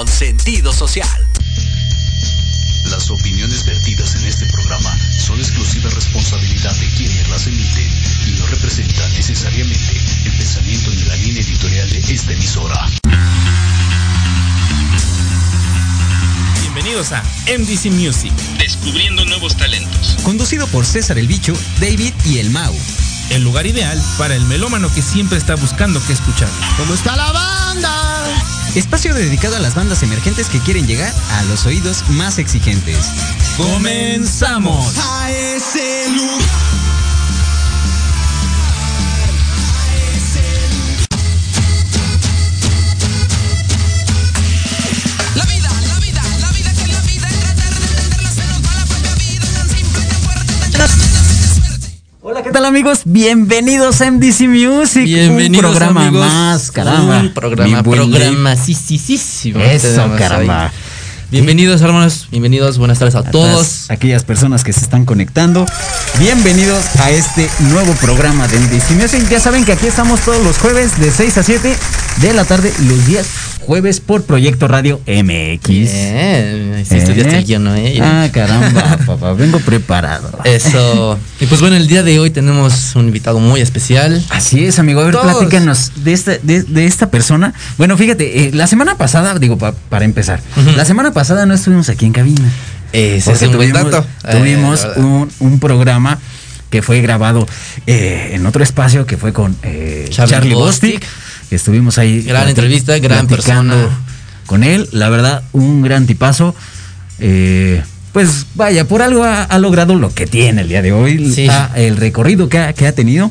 con sentido social. Las opiniones vertidas en este programa son exclusiva responsabilidad de quienes las emiten y no representan necesariamente el pensamiento ni la línea editorial de esta emisora. Bienvenidos a MDC Music, Descubriendo nuevos talentos. Conducido por César el Bicho, David y el Mau. El lugar ideal para el melómano que siempre está buscando qué escuchar. ¿Cómo está la banda? Espacio dedicado a las bandas emergentes que quieren llegar a los oídos más exigentes. ¡Comenzamos! A ese lugar. Hola, ¿qué tal amigos? Bienvenidos a MDC Music. Bienvenidos, un programa amigos. más, caramba. Un programa, programa, sí, sí, sí. Eso, caramba. Bienvenidos, hermanos. Bienvenidos, buenas tardes a, A todos. aquellas personas que se están conectando. Bienvenidos a este nuevo programa de MDC Music. Ya saben que aquí estamos todos los jueves de 6 a 7 de la tarde, los días jueves por Proyecto Radio MX. Bien, sí, estudiaste ¿Eh? el guion, ¿no? eh? Ah, caramba, papá, vengo preparado. Eso. Y pues bueno, el día de hoy tenemos un invitado muy especial. Así es, amigo. A ver, Todos. platícanos de esta, de, de esta persona. Bueno, fíjate, eh, la semana pasada, digo, pa- para empezar, la semana pasada no estuvimos aquí en cabina. Ese es Porque tuvimos, Eh, un, un programa que fue grabado eh, en otro espacio que fue con eh, Charlie Charlie, Bostic. Bostic. Estuvimos ahí. Gran entrevista, gran persona. Con él, la verdad, un gran tipazo. Eh, pues vaya, por algo ha, ha logrado lo que tiene el día de hoy. Sí. Ha- el recorrido que ha, que ha tenido.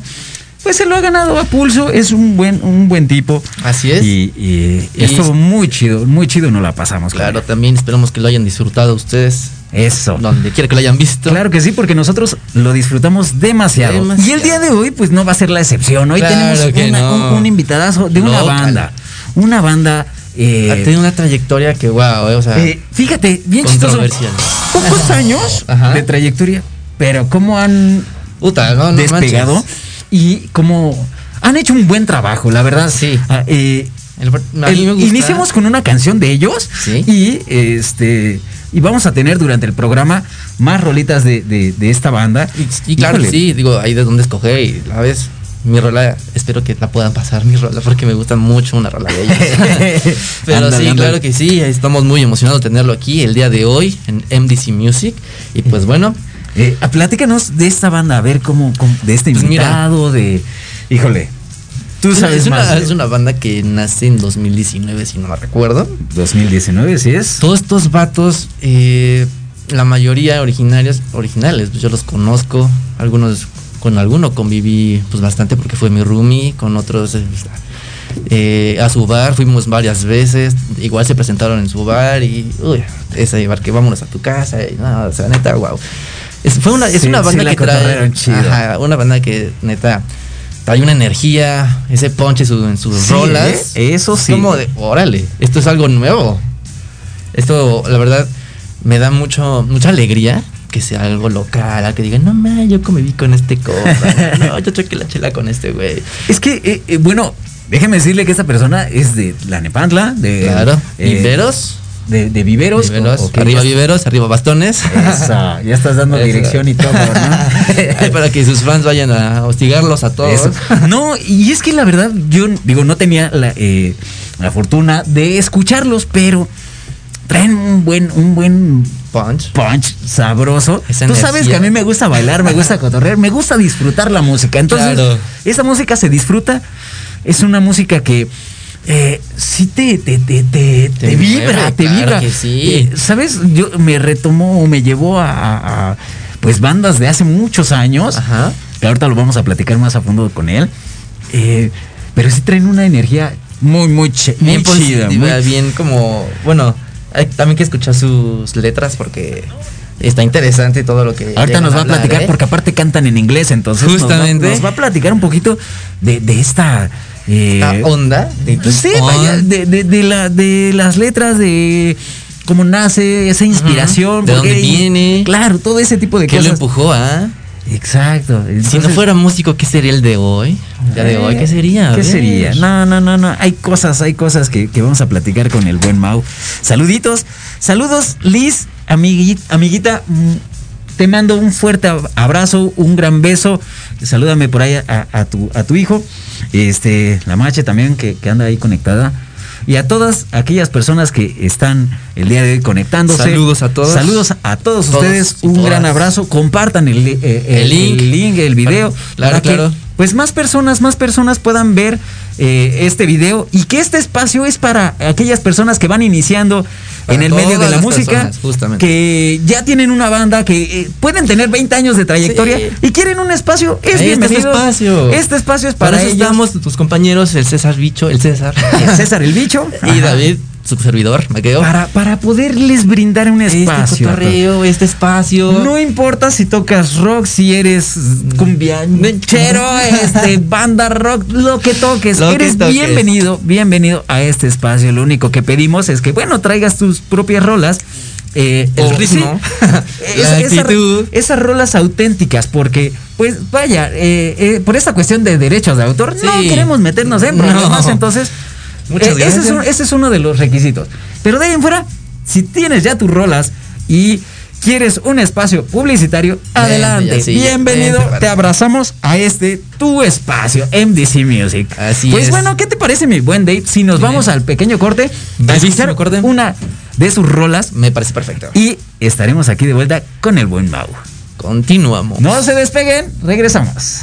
Pues se lo ha ganado a pulso, es un buen, un buen tipo. Así es. Y, y Y- estuvo muy chido, muy chido nos la pasamos. Claro, también esperamos que lo hayan disfrutado ustedes. Eso. Donde quiera que lo hayan visto. Claro que sí, porque nosotros lo disfrutamos demasiado. Demasiado. Y el día de hoy, pues no va a ser la excepción. Hoy Claro tenemos que una- no. un, un invitadazo de una banda. Una banda. eh, Ha tenido una trayectoria que, wow, eh, o sea, eh, fíjate, bien chistoso. Pocos años Ajá. de trayectoria, pero cómo han no, despegado manches. y cómo han hecho un buen trabajo, la verdad. Sí. Ah, El- el- iniciamos con una canción de ellos Sí. y este y vamos a tener durante el programa más rolitas de, de- de esta banda. Y, y claro, Híjole. sí, digo, ahí de donde escoger y la vez mi rola, espero que la puedan pasar mi rola porque me gusta mucho una rola de ellos. Pero sí, claro que sí, estamos muy emocionados de tenerlo aquí el día de hoy en MDC Music y pues bueno, Eh, platícanos de esta banda, a ver cómo, cómo- de este Pues mira. invitado, de híjole. Tú es una- sabes es, una, de- es una banda que nace en 2019 si no me recuerdo. 2019, ¿sí es? Todos estos vatos, eh, la mayoría originarios, originales, pues yo los conozco. Algunos, con alguno conviví pues bastante porque fue mi roomie, con otros eh, eh, a su bar, fuimos varias veces, igual se presentaron en su bar y uy, ese bar que vámonos a tu casa, y no, o sea, neta, wow. Es, fue una, es Sí, una sí banda la que trae, cotorrearon chido. ajá, una banda que neta trae una energía, ese punch en, su- en sus Sí, rolas. ¿eh? Eso Es sí. Como de, órale, esto es algo nuevo. Esto, la verdad, me da mucho, mucha alegría que sea algo local, al que digan, no man, yo conviví con este compa, no, yo choqué la chela con este güey. Es que, eh, eh, bueno, déjeme decirle que esta persona es de la Nepantla, de. Claro, eh, viveros, De, de viveros. arriba viveros, arriba bastones. Esa, ya estás dando Eso. dirección y todo, ¿no? Para que sus fans vayan a hostigarlos a todos. Eso. No, y es que la verdad, yo digo, no tenía la, eh, la fortuna de escucharlos, pero traen un buen, un buen Punch. punch sabroso. Esa Tú sabes que a mí me gusta bailar, me gusta cotorrear, me gusta disfrutar la música. Entonces, Claro. esa música se disfruta. Es una música que eh, sí te, te, te, te, te mueve, vibra, te claro vibra. que sí. Eh, ¿Sabes? Yo me retomó o me llevó a, a- a, pues bandas de hace muchos años. Ajá. Que ahorita lo vamos a platicar más a fondo con él. Eh, pero sí traen una energía muy, muy, chi- muy Bien chida. positiva, muy- bien como. Bueno, hay también que escuchar sus letras porque está interesante todo lo que. Ahorita nos va a hablar, platicar ¿eh? porque aparte cantan en inglés, entonces nos va- Justamente. nos va, a platicar un poquito de, de esta eh, Esta onda. de- vaya, de, de- de la, de las letras, de cómo nace esa inspiración, de dónde qué- viene. claro, todo ese tipo de ¿Qué lo cosas. empujó, ah? Exacto. Si no fuera músico, ¿qué sería el de hoy? Día de hoy, ¿qué sería? A ¿Qué sería? No, no, no, no. Hay cosas, hay cosas que, que vamos a platicar con el buen Mau. Saluditos. Saludos, Liz, amigui- amiguita. Te mando un fuerte ab- abrazo, un gran beso. Salúdame por ahí a, a tu, a tu hijo. Este, la mache también que, que anda ahí conectada. Y a todas aquellas personas que están el día de hoy conectándose. Saludos a todos. Saludos a todos, Todos ustedes. Un todas. gran abrazo. Compartan el, eh, El link. el link, el video. Claro, que, claro. Pues más personas, más personas puedan ver eh, este video y que este espacio es para aquellas personas que van iniciando Para en el medio de la música, personas, que ya tienen una banda, que eh, pueden tener 20 años de trayectoria Sí. y quieren un espacio, es Ahí está bienvenido. este espacio. Este espacio es para, Para eso ellos. estamos tus compañeros, el César Bicho, el César. El César el bicho y. David, su servidor, me quedo. para, para poderles brindar un este espacio. cotorreo, este espacio. No importa si tocas rock, si eres cumbianchero, este, banda rock, lo que toques. Lo que eres toques. bienvenido, bienvenido a este espacio. Lo único que pedimos es que, bueno, traigas tus propias rolas. eh, El o- ritmo, sí, la esa- actitud. esas rolas auténticas, porque, pues, vaya, eh, eh, por esta cuestión de derechos de autor, no queremos meternos en No. problemas, entonces. Muchas eh, ese, es gracias. un- ese es uno de los requisitos. Pero de ahí en fuera, si tienes ya tus rolas y quieres un espacio publicitario, adelante. sí, Bienvenido. te abrazamos a este tu espacio, MDC Music. Así pues es. bueno, ¿qué te parece, mi buen Dave? Si nos vamos al pequeño corte, a escuchar corte. una de sus rolas Me parece perfecto. y estaremos aquí de vuelta con el buen Mau. Continuamos. No se despeguen, regresamos.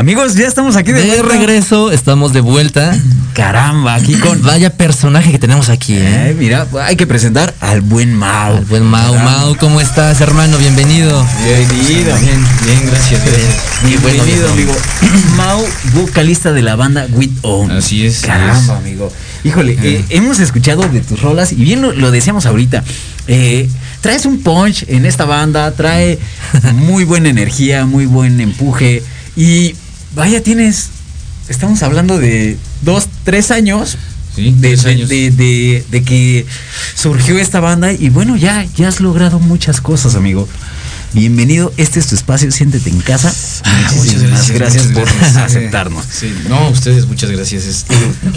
Amigos, ya estamos aquí de, De vuelta. regreso, estamos de vuelta. Caramba, aquí con. Vaya personaje que tenemos aquí, Eh, ¿eh? mira, hay que presentar al buen Mao. Al buen Mau. Mau, ¿cómo estás, hermano? Bienvenido. Bienvenido. Bien, bien, gracias. Bienvenido, Bueno, amigo. Mao, vocalista de la banda With On. Así es, Caramba, es. amigo. Híjole, eh, hemos escuchado de tus rolas y bien lo, lo decíamos ahorita. eh, traes un punch en esta banda, trae muy buena energía, muy buen empuje. Y vaya, tienes. Estamos hablando de dos, tres años. Sí, de, tres años. de- de- de que surgió esta banda y bueno, ya, ya has logrado muchas cosas, amigo. Bienvenido, este es tu espacio, siéntete en casa. Ah, Muchísimas gracias, muchas por gracias. aceptarnos. Sí, no, ustedes, muchas gracias. Es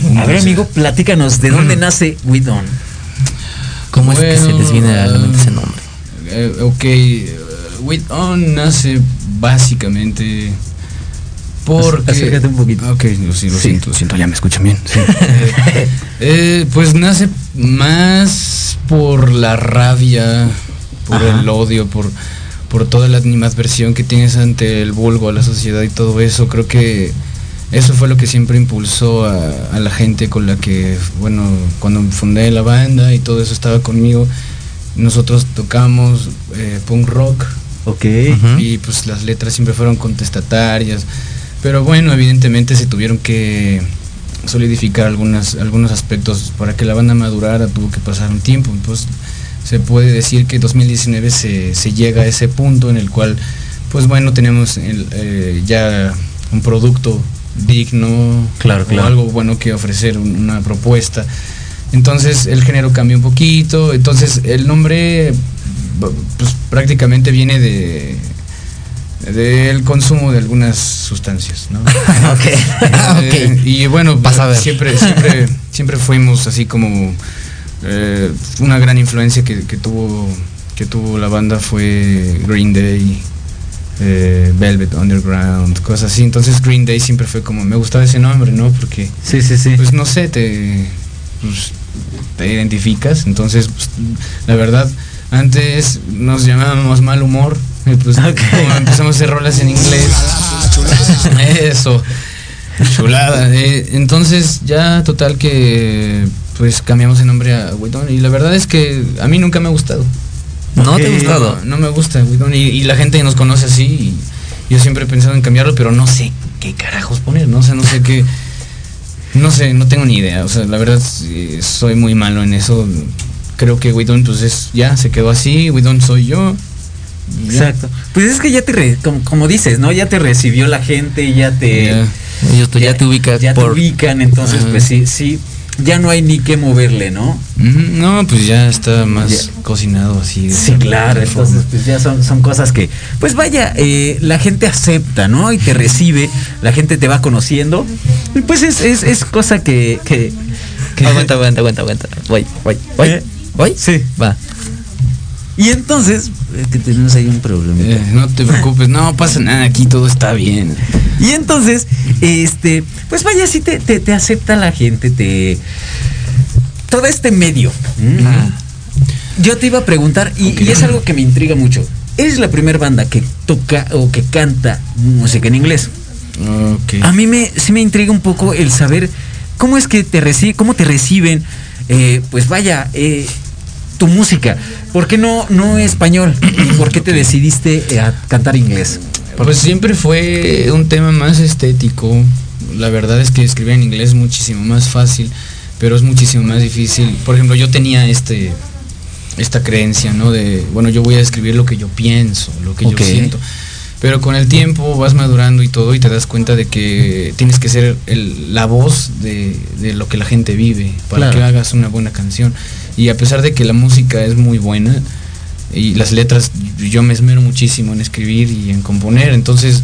un A ver, amigo, platícanos, ¿de dónde nace With On? ¿Cómo es que se les viene a la mente ese nombre? Eh, ok, eh, With On nace básicamente porque... Acércate un poquito. Ok, lo, sí, lo Sí. siento, lo siento, ya me escuchan bien. sí. Eh, pues nace más por la rabia, por Ajá. el odio, por, por toda la animadversión que tienes ante el vulgo, a la sociedad y todo eso. Creo que eso fue lo que siempre impulsó a, a la gente con la que, bueno, cuando fundé la banda y todo eso estaba conmigo, nosotros tocamos eh, punk rock Ok. Y pues las letras siempre fueron contestatarias. Pero bueno, evidentemente se tuvieron que solidificar algunas, algunos aspectos para que la banda madurara, tuvo que pasar un tiempo. Pues se puede decir que 2019 se, se llega a ese punto en el cual, pues bueno, tenemos el, eh, ya un producto digno, Claro, o algo bueno que ofrecer, un- una propuesta. Entonces el género cambió un poquito, entonces el nombre pues prácticamente viene de del consumo de algunas sustancias, ¿no? ok. Ah, Eh, y bueno, Vas a ver. siempre siempre siempre fuimos así como eh, una gran influencia que, que tuvo que tuvo la banda fue Green Day, eh, Velvet Underground, cosas así. Entonces Green Day siempre fue como me gustaba ese nombre, ¿no? Porque Sí, sí, sí. pues no sé, te, pues, te identificas. Entonces, pues, la verdad, antes nos llamábamos mal humor. Y pues Ok. como empezamos a hacer rolas en inglés. Eso. Chulada. eh, entonces, ya total que pues cambiamos el nombre a Widon. Y la verdad es que a mí nunca me ha gustado. ¿No te ha gustado? No, no me gusta Widon. Y, y la gente nos conoce así. Y yo siempre he pensado en cambiarlo, pero no sé qué carajos poner. No sé, no sé qué. No sé, no tengo ni idea. O sea, la verdad sí, soy muy malo en eso. Creo que Widon pues es ya, se quedó así. Widon soy yo. Exacto. Pues es que ya te, re- como, como dices, ¿no? Ya te recibió la gente, ya te... Ya. Ellos tú ya, te ubicas Ya por... te ubican, entonces Ajá. pues sí, sí, ya no hay ni qué moverle, ¿no? No, pues ya está más Ya. cocinado así. de Sí, claro, forma. entonces pues ya son, son cosas que, pues vaya, eh, la gente acepta, ¿no? Y te recibe, la gente te va conociendo, y pues es, es, es cosa que... que, que- Aguanta, aguanta, aguanta, aguanta. Voy, voy, voy. ¿Eh? ¿Voy? Sí. Va. Y entonces, que tenemos ahí un problema. Eh, no te preocupes, no pasa nada, aquí todo está bien. Y entonces, este, pues vaya, sí te, te, te acepta la gente, te... Todo este medio. Yo te iba a preguntar, y, es algo que me intriga mucho. ¿Eres la primera banda que toca o que canta música en inglés? A mí me, sí me intriga un poco el saber cómo es que te reciben, cómo te reciben, eh, pues vaya, eh, tu música. ¿Por qué no, no español? ¿Y por qué te decidiste eh, a cantar inglés? Pues siempre fue un tema más estético. La verdad es que escribir en inglés es muchísimo más fácil, pero es muchísimo más difícil. Por ejemplo, yo tenía este esta creencia, ¿no? De, bueno, yo voy a escribir lo que yo pienso, lo que yo siento. Pero con el tiempo vas madurando y todo y te das cuenta de que tienes que ser el- la voz de, de lo que la gente vive para Claro. que hagas una buena canción. Y a pesar de que la música es muy buena, y las letras yo me esmero muchísimo en escribir y en componer, entonces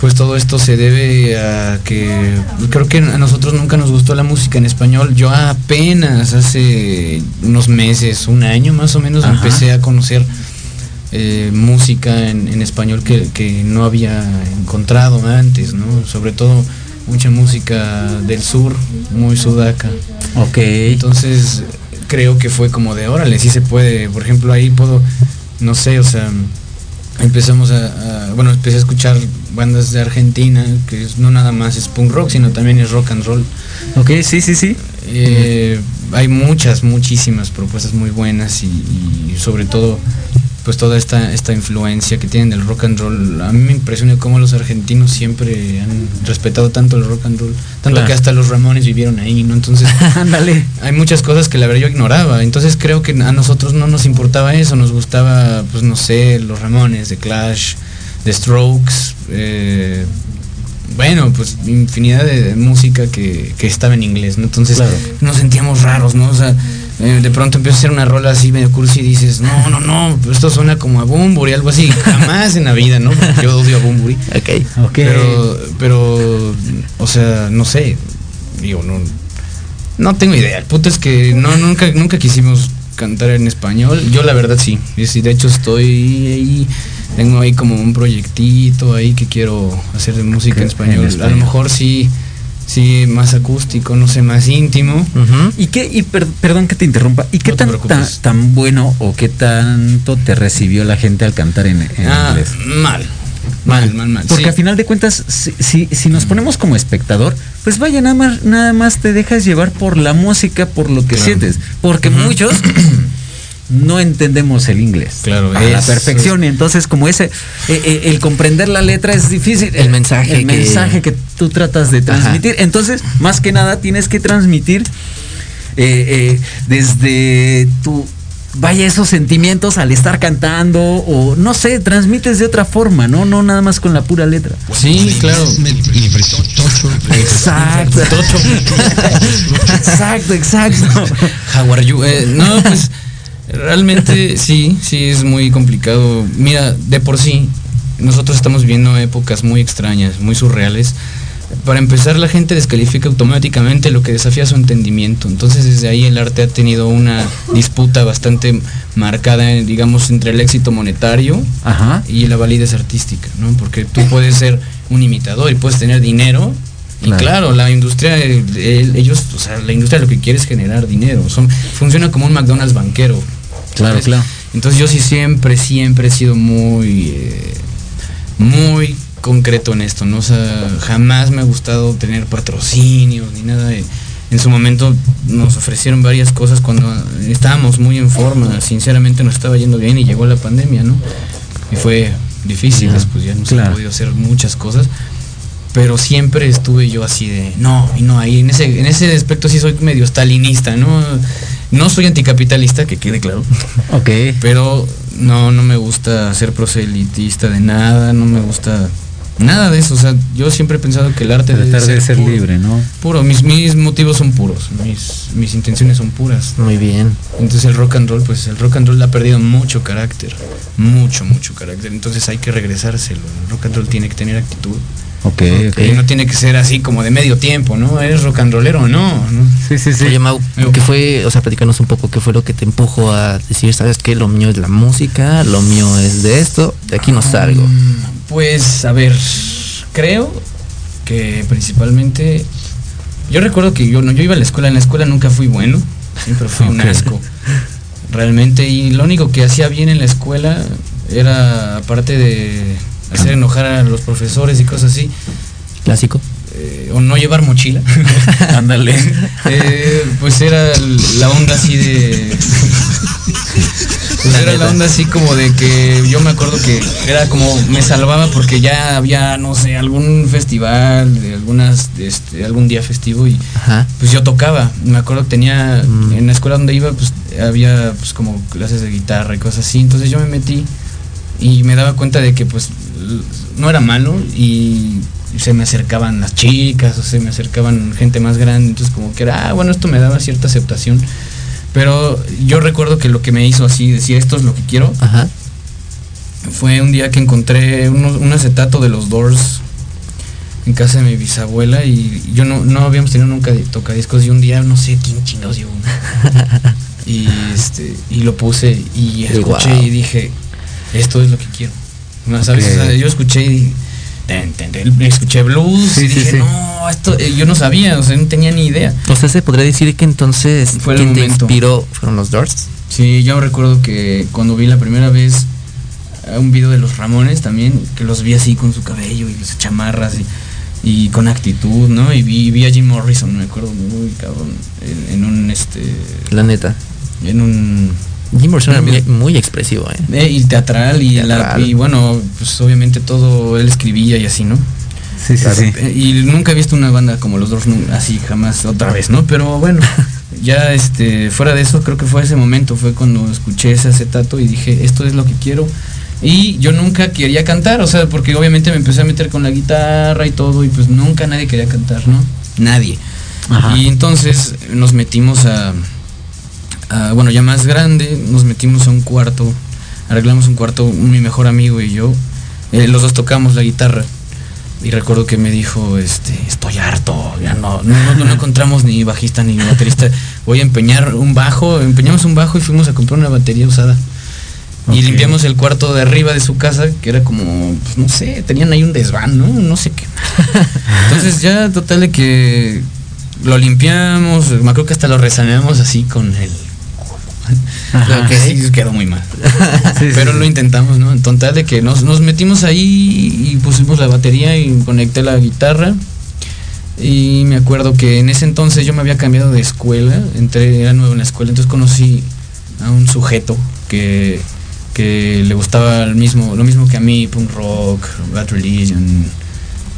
pues todo esto se debe a que creo que a nosotros nunca nos gustó la música en español. Yo apenas hace unos meses, un año más o menos, Ajá. empecé a conocer eh, música en, en español que, que no había encontrado antes, ¿no? Sobre todo mucha música del sur, muy sudaca. Ok. Entonces creo que fue como de, órale, sí se puede. Por ejemplo, ahí puedo, no sé, o sea, empezamos a, a- bueno, empecé a escuchar bandas de Argentina, que es- no nada más es punk rock, sino también es rock and roll. Ok, sí, sí, sí. Eh, hay muchas, muchísimas propuestas muy buenas y, y sobre todo pues toda esta, esta influencia que tienen del rock and roll. A mí me impresiona cómo los argentinos siempre han respetado tanto el rock and roll, tanto Claro. que hasta los Ramones vivieron ahí, ¿no? Entonces Ándale. hay muchas cosas que la verdad yo ignoraba. Entonces creo que a nosotros no nos importaba eso, nos gustaba, pues no sé, los Ramones, The Clash, The Strokes, eh, bueno, pues infinidad de, de música que, que estaba en inglés, ¿no? Entonces Claro. nos sentíamos raros, ¿no? O sea, eh, de pronto empieza a hacer una rola así medio cursi y dices, no, no, no, esto suena como a Bumburi, algo así, jamás en la vida, ¿no? Porque yo odio a Bumburi. Ok. Ok. Pero, pero, o sea, no sé, digo, no, no tengo idea. El punto es que no, nunca, nunca quisimos cantar en español. Yo la verdad sí, y sí, de hecho estoy ahí, tengo ahí como un proyectito ahí que quiero hacer de música en español. en A español. lo mejor sí, sí, más acústico, no sé, más íntimo. ¿Y qué, y per- perdón que te interrumpa, ¿y qué No tan, tan, tan bueno o qué tanto te recibió la gente al cantar en, en Ah, inglés? mal, mal, mal, mal. Porque sí. a final de cuentas, si, si, si nos ponemos como espectador, pues vaya, nada más, nada más te dejas llevar por la música, por lo que Claro. sientes. Porque muchos no entendemos el inglés Claro, a la perfección. Y entonces, como ese, eh, eh, el comprender la letra es difícil. El mensaje El que- mensaje que tú tratas de transmitir. Entonces, más que nada, tienes que transmitir eh, eh, desde tu vaya esos sentimientos al estar cantando o no sé, transmites de otra forma, ¿no? No nada más con la pura letra. Sí, claro. Exacto. exacto, exacto. How are you? Eh, no, pues realmente sí, sí es muy complicado. Mira, de por sí, nosotros estamos viviendo épocas muy extrañas, muy surreales. Para empezar, la gente descalifica automáticamente lo que desafía su entendimiento. Entonces, desde ahí el arte ha tenido una disputa bastante marcada, digamos, entre el éxito monetario Ajá. y la validez artística, ¿no? Porque tú puedes ser un imitador y puedes tener dinero. Y Claro. claro, la industria, el- ellos, o sea, la industria lo que quiere es generar dinero. Son, funciona como un McDonald's banquero. Claro, claro. Entonces yo sí siempre, siempre he sido muy, eh, muy concreto en esto, ¿no? O sea, jamás me ha gustado tener patrocinios ni nada de... En su momento nos ofrecieron varias cosas cuando estábamos muy en forma, sinceramente nos estaba yendo bien y llegó la pandemia, ¿no? Y fue difícil, después ya no se han podido hacer muchas cosas, pero siempre estuve yo así de, no, y no, ahí en ese, en ese aspecto sí soy medio stalinista, ¿no? No soy anticapitalista, que quede claro, Ok. pero no, no me gusta ser proselitista de nada, no me gusta nada de eso. O sea, yo siempre he pensado que el arte debe Tratar de ser puro, libre, ¿no? Puro, mis, mis motivos son puros, mis, mis intenciones son puras. Muy bien. Entonces el rock and roll, pues el rock and roll ha perdido mucho carácter, mucho, mucho carácter. Entonces hay que regresárselo. El rock and roll tiene que tener actitud. Ok, ok. Y no tiene que ser así como de medio tiempo, ¿no? ¿Eres rock and rollero o no? ¿no? Sí, sí, sí. Oye, Mau. ¿qué fue, o sea, platicanos un poco qué fue lo que te empujó a decir, sabes qué, lo mío es la música, lo mío es de esto, de aquí no salgo? Mm, Pues, a ver, creo que principalmente. Yo recuerdo que yo no, yo iba a la escuela, en la escuela nunca fui bueno, siempre fui un asco. Realmente, y lo único que hacía bien en la escuela era, aparte de hacer enojar a los profesores y cosas así, Clásico. eh, o no llevar mochila. Ándale. Eh, pues era la onda así de. Pues era la onda así como de que yo me acuerdo que era como me salvaba porque ya había, no sé, algún festival, de algunas, este, algún día festivo y Ajá. pues yo tocaba. Me acuerdo que tenía, Mm. en la escuela donde iba, pues había pues como clases de guitarra y cosas así. Entonces yo me metí y me daba cuenta de que pues no era malo y se me acercaban las chicas o se me acercaban gente más grande. Entonces como que era, ah, bueno, esto me daba cierta aceptación. Pero yo recuerdo que lo que me hizo así, decir esto es lo que quiero, Ajá. fue un día que encontré un acetato de los Doors en casa de mi bisabuela y yo no, no habíamos tenido nunca tocadiscos y un día no sé quién chingados y este y lo puse y escuché y dije esto es lo que quiero. No, ¿sabes? O sea, yo escuché y ten, ten, ten, escuché blues Sí, y sí, dije sí. no esto eh, yo no sabía o sea no tenía ni idea. Entonces se podría decir que entonces Fue el quien te inspiró fueron los Doors. Sí, yo recuerdo que cuando vi la primera vez eh, un video de los Ramones también, que los vi así con su cabello y sus chamarras y, y con actitud, ¿no? Y vi, vi a Jim Morrison, me acuerdo muy cabrón, en, en un este La neta. en un Jim Morrison era Muy- expresivo, ¿eh? eh, y teatral y, la- Teatral. y bueno, pues obviamente todo él escribía y así, ¿no? Sí, sí, sí. Eh, Y nunca he visto una banda como los Doors nu- así jamás otra vez, ¿no? Pero bueno, ya este fuera de eso creo que fue ese momento, fue cuando escuché ese acetato y dije, esto es lo que quiero. Y yo nunca quería cantar, o sea, porque obviamente me empecé a meter con la guitarra y todo y pues nunca nadie quería cantar, ¿no? Nadie. Ajá. Y entonces nos metimos a, a, bueno, ya más grande, nos metimos a un cuarto, arreglamos un cuarto, mi mejor amigo y yo, eh, los dos tocamos la guitarra. Y recuerdo que me dijo, este, estoy harto, ya no, no, no- no encontramos ni bajista ni baterista. Voy a empeñar un bajo, empeñamos un bajo y fuimos a comprar una batería usada. Y limpiamos el cuarto de arriba de su casa, que era como, pues, no sé, tenían ahí un desván, ¿no? No sé qué. Entonces ya total de que lo limpiamos, me acuerdo que hasta lo resaneamos así con el... Ajá. que sí quedó muy mal. Sí, Pero sí. lo intentamos, ¿no? En total de que nos, nos metimos ahí y pusimos la batería y conecté la guitarra. Y me acuerdo que en ese entonces yo me había cambiado de escuela, entré, era nuevo en la escuela, entonces conocí a un sujeto que, que le gustaba el mismo, lo mismo que a mí, punk rock, Bad Religion,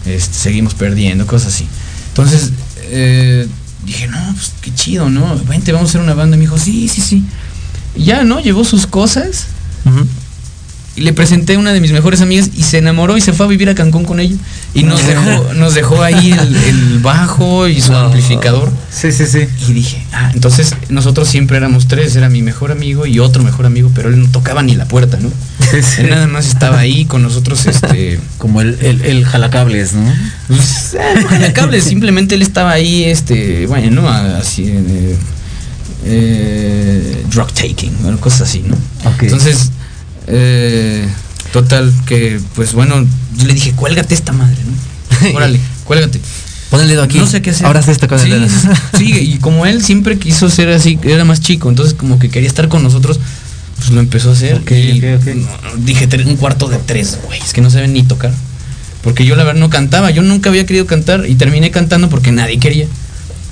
este, seguimos perdiendo, cosas así. Entonces eh, dije, no, pues qué chido, ¿no? Vente, vamos a hacer una banda. Me dijo, sí, sí, sí. Y ya, ¿no? Llevó sus cosas. Y le presenté a una de mis mejores amigas y se enamoró y se fue a vivir a Cancún con ella. Y nos dejó, nos dejó ahí el, el bajo y su amplificador. Sí, sí, sí. Y dije, ah, entonces nosotros siempre éramos tres, era mi mejor amigo y otro mejor amigo, pero él no tocaba ni la puerta, ¿no? Sí, sí. Él nada más estaba ahí con nosotros, este... Como el, el, el jalacables, ¿no? Pues, eh, no jala cables, simplemente él estaba ahí, este, bueno, ¿no? Así, eh, eh, drug taking, bueno, cosas así, ¿no? Ok. Entonces, eh, total, que, pues bueno, yo le dije, cuélgate esta madre, ¿no? Órale, cuélgate. Pon el dedo aquí. No sé qué hacer. Ahora haz esto con sí, el dedo. Sí, y como él siempre quiso ser así, era más chico, entonces como que quería estar con nosotros, pues lo empezó a hacer. Ok, y dije, "Tre- un cuarto de tres, güey, es que no saben ni tocar. Porque yo la verdad no cantaba, yo nunca había querido cantar y terminé cantando porque nadie quería.